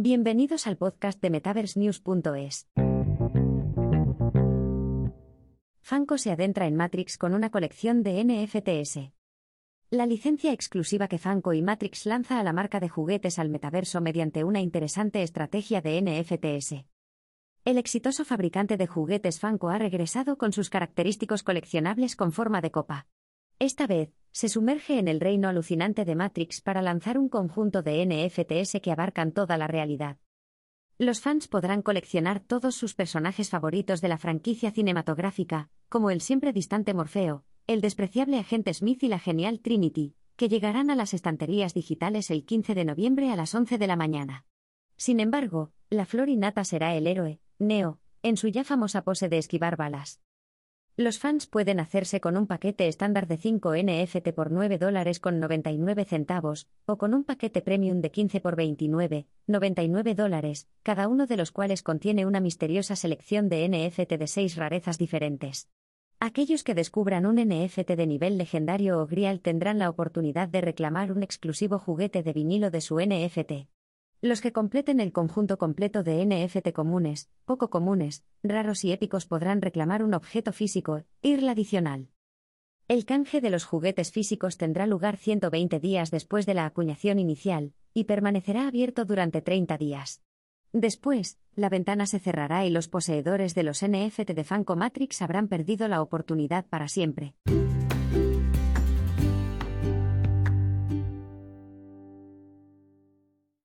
Bienvenidos al podcast de MetaverseNews.es. Funko se adentra en Matrix con una colección de NFTs. La licencia exclusiva que Funko y Matrix lanza a la marca de juguetes al metaverso mediante una interesante estrategia de NFTs. El exitoso fabricante de juguetes Funko ha regresado con sus característicos coleccionables con forma de copa. Esta vez, se sumerge en el reino alucinante de Matrix para lanzar un conjunto de NFTs que abarcan toda la realidad. Los fans podrán coleccionar todos sus personajes favoritos de la franquicia cinematográfica, como el siempre distante Morfeo, el despreciable agente Smith y la genial Trinity, que llegarán a las estanterías digitales el 15 de noviembre a las 11 de la mañana. Sin embargo, la flor innata será el héroe, Neo, en su ya famosa pose de esquivar balas. Los fans pueden hacerse con un paquete estándar de 5 NFT por 9 dólares con 99 centavos, o con un paquete premium de 15 por 29, 99 dólares, cada uno de los cuales contiene una misteriosa selección de NFT de 6 rarezas diferentes. Aquellos que descubran un NFT de nivel legendario o grial tendrán la oportunidad de reclamar un exclusivo juguete de vinilo de su NFT. Los que completen el conjunto completo de NFT comunes, poco comunes, raros y épicos podrán reclamar un objeto físico, IRL adicional. El canje de los juguetes físicos tendrá lugar 120 días después de la acuñación inicial, y permanecerá abierto durante 30 días. Después, la ventana se cerrará y los poseedores de los NFT de Funko Matrix habrán perdido la oportunidad para siempre.